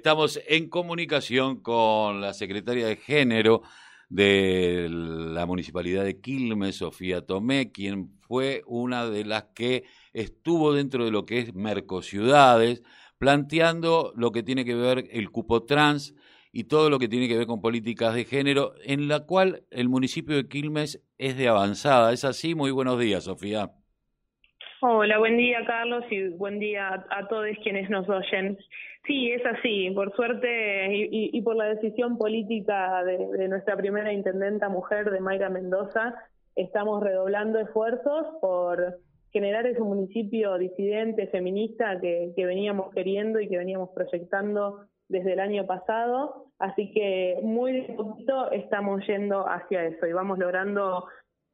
Estamos en comunicación con la secretaria de Género de la Municipalidad de Quilmes, Sofía Tomé, quien fue una de las que estuvo dentro de lo que es Mercociudades, planteando lo que tiene que ver el cupo trans y todo lo que tiene que ver con políticas de género, en la cual el municipio de Quilmes es de avanzada. ¿Es así? Muy buenos días, Sofía. Hola, buen día Carlos y buen día a, todos quienes nos oyen. Sí, es así. Por suerte y, por la decisión política de, nuestra primera intendenta mujer, de Mayra Mendoza, estamos redoblando esfuerzos por generar ese municipio disidente, feminista que, veníamos queriendo y que veníamos proyectando desde el año pasado. Así que muy de poquito estamos yendo hacia eso y vamos logrando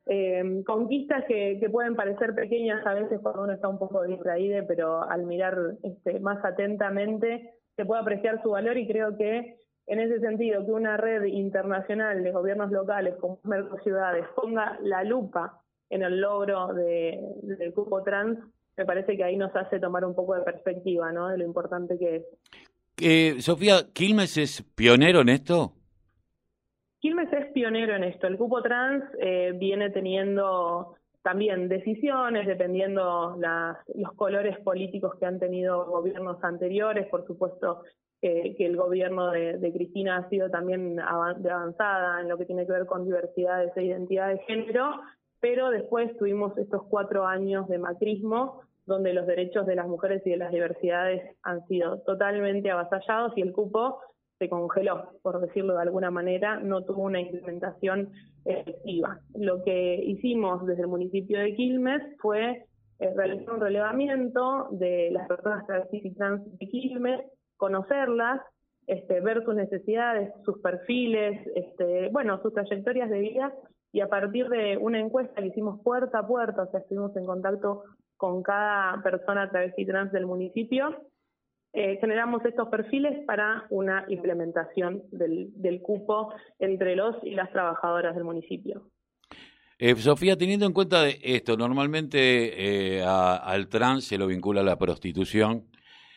eh, conquistas que, pueden parecer pequeñas a veces cuando uno está un poco distraído, pero al mirar este, más atentamente se puede apreciar su valor y creo que en ese sentido que una red internacional de gobiernos locales como Merco Ciudades ponga la lupa en el logro de, del cupo trans, me parece que ahí nos hace tomar un poco de perspectiva ¿no? de lo importante que es. Eh, Sofía, ¿Quilmes es pionero en esto? Pionero en esto. El cupo trans eh, viene teniendo también decisiones dependiendo las, los colores políticos que han tenido gobiernos anteriores. Por supuesto que el gobierno de, Cristina ha sido también de avanzada en lo que tiene que ver con diversidades e identidad de género, pero después tuvimos estos cuatro años de macrismo donde los derechos de las mujeres y de las diversidades han sido totalmente avasallados y el cupo se congeló, por decirlo de alguna manera, no tuvo una implementación efectiva. Lo que hicimos desde el municipio de Quilmes fue eh, realizar un relevamiento de las personas travestis y trans de Quilmes, conocerlas, este, ver sus necesidades, sus perfiles, este, bueno, sus trayectorias de vida y a partir de una encuesta que hicimos puerta a puerta, o sea, estuvimos en contacto con cada persona travesti trans del municipio, eh, generamos estos perfiles para una implementación del, cupo entre los y las trabajadoras del municipio. Eh, Sofía, teniendo en cuenta esto, normalmente eh, al trans se lo vincula a la prostitución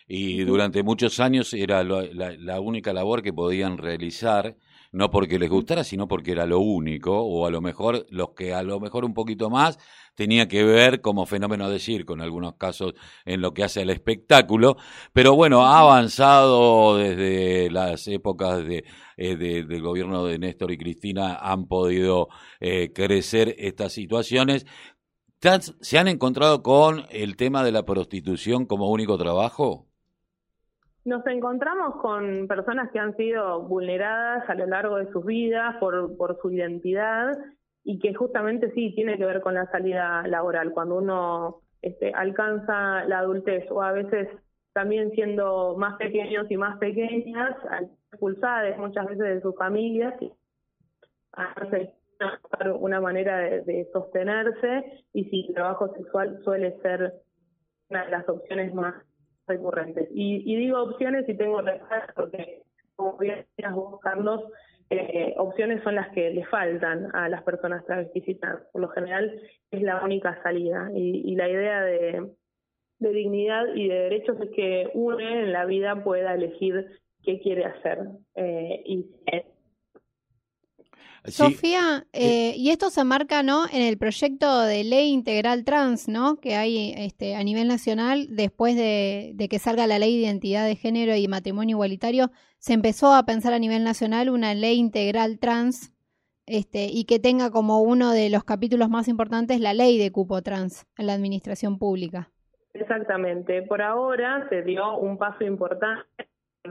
y durante muchos años era la, única labor que podían realizar no porque les gustara, sino porque era lo único, o a lo mejor los que a lo mejor un poquito más tenía que ver como fenómeno de circo en algunos casos en lo que hace al espectáculo, pero bueno, ha avanzado desde las épocas de, eh, del gobierno de Néstor y Cristina, han podido eh, crecer estas situaciones. ¿Se han encontrado con el tema de la prostitución como único trabajo? Nos encontramos con personas que han sido vulneradas a lo largo de sus vidas por, su identidad y que justamente sí tiene que ver con la salida laboral, cuando uno este, alcanza la adultez o a veces también siendo más pequeños y más pequeñas, expulsadas muchas veces de sus familias, y una manera de, de sostenerse y si el trabajo sexual suele ser una de las opciones más recurrentes. Y, digo opciones y tengo respuestas porque, como bien decías vos, Carlos, eh, opciones son las que le faltan a las personas travestis Por lo general es la única salida. Y, la idea de, dignidad y de derechos es que uno en la vida pueda elegir qué quiere hacer. Eh, y Sofía, eh, y esto se marca ¿no? en el proyecto de ley integral trans ¿no? que hay este, a nivel nacional después de, que salga la ley de identidad de género y matrimonio igualitario, se empezó a pensar a nivel nacional una ley integral trans este, y que tenga como uno de los capítulos más importantes la ley de cupo trans en la administración pública. Exactamente. Por ahora se dio un paso importante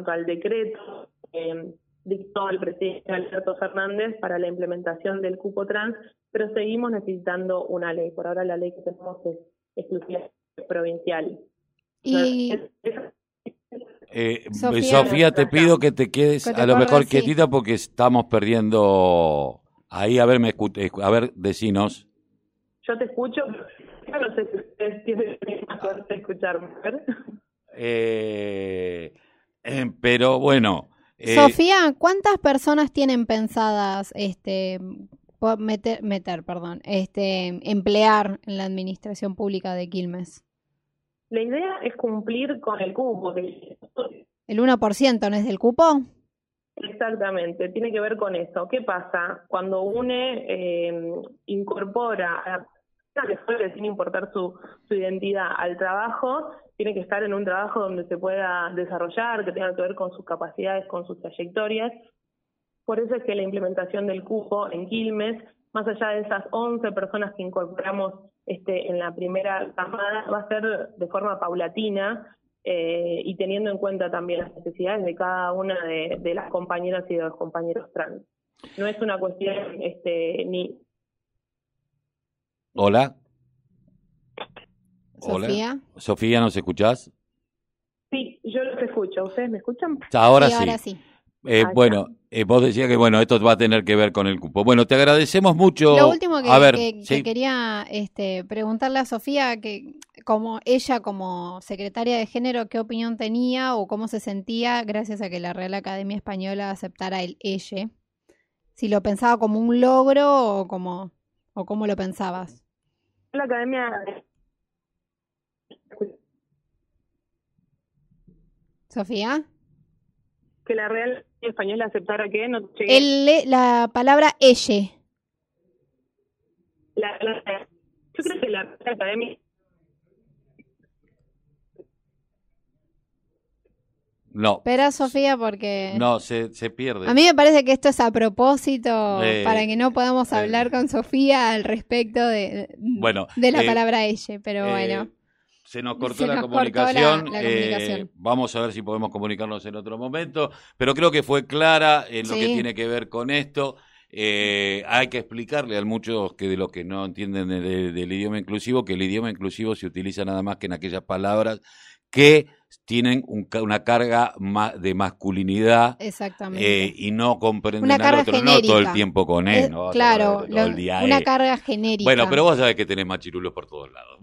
al decreto. Eh, dictó el presidente Alberto Fernández para la implementación del cupo trans, pero seguimos necesitando una ley. Por ahora la ley que tenemos es exclusiva provincial. Y... Eh, Sofía, te pido que te quedes a lo mejor quietita porque estamos perdiendo ahí. A ver, me a ver, decinos. Yo te escucho, no sé si ustedes tienen más suerte de escucharme. Eh, eh, pero bueno, eh, Sofía, ¿cuántas personas tienen pensadas este meter, meter, perdón, este emplear en la administración pública de Quilmes? La idea es cumplir con el cupo, El 1% no es del cupo. Exactamente, tiene que ver con eso. ¿Qué pasa? Cuando UNE eh, incorpora que sin importar su, identidad al trabajo, tiene que estar en un trabajo donde se pueda desarrollar, que tenga que ver con sus capacidades, con sus trayectorias. Por eso es que la implementación del cupo en Quilmes, más allá de esas 11 personas que incorporamos este, en la primera camada, va a ser de forma paulatina eh, y teniendo en cuenta también las necesidades de cada una de, las compañeras y de los compañeros trans. No es una cuestión este, ni... Hola. Sofía. Sofía, ¿nos escuchás? Sí, yo los escucho. ¿Ustedes me escuchan? Ahora sí. Ahora sí. Eh, bueno, eh, vos decías que bueno, esto va a tener que ver con el cupo. Bueno, te agradecemos mucho. Lo último que, quería este, preguntarle a Sofía, que como ella como secretaria de género, ¿qué opinión tenía o cómo se sentía gracias a que la Real Academia Española aceptara el EYE? Si lo pensaba como un logro o como o cómo lo pensabas. La Academia Sofía. Que la Real Española aceptara que no El, la palabra elle. La, yo creo que la Academia No. Espera, Sofía, porque... No, se, se pierde. A mí me parece que esto es a propósito para que no podamos hablar con Sofía al respecto de, bueno, de la eh, palabra elle, pero eh, bueno. Se nos cortó, la, comunicación. Eh, vamos a ver si podemos comunicarnos en otro momento. Pero creo que fue clara en lo que tiene que ver con esto. Eh, hay que explicarle a muchos que de los que no entienden del idioma inclusivo que el idioma inclusivo se utiliza nada más que en aquellas palabras que tienen una carga de masculinidad eh, y no comprenden al otro, no todo el tiempo con él, claro, una carga genérica. Bueno, pero vos sabés que tenés machirulos por todos lados.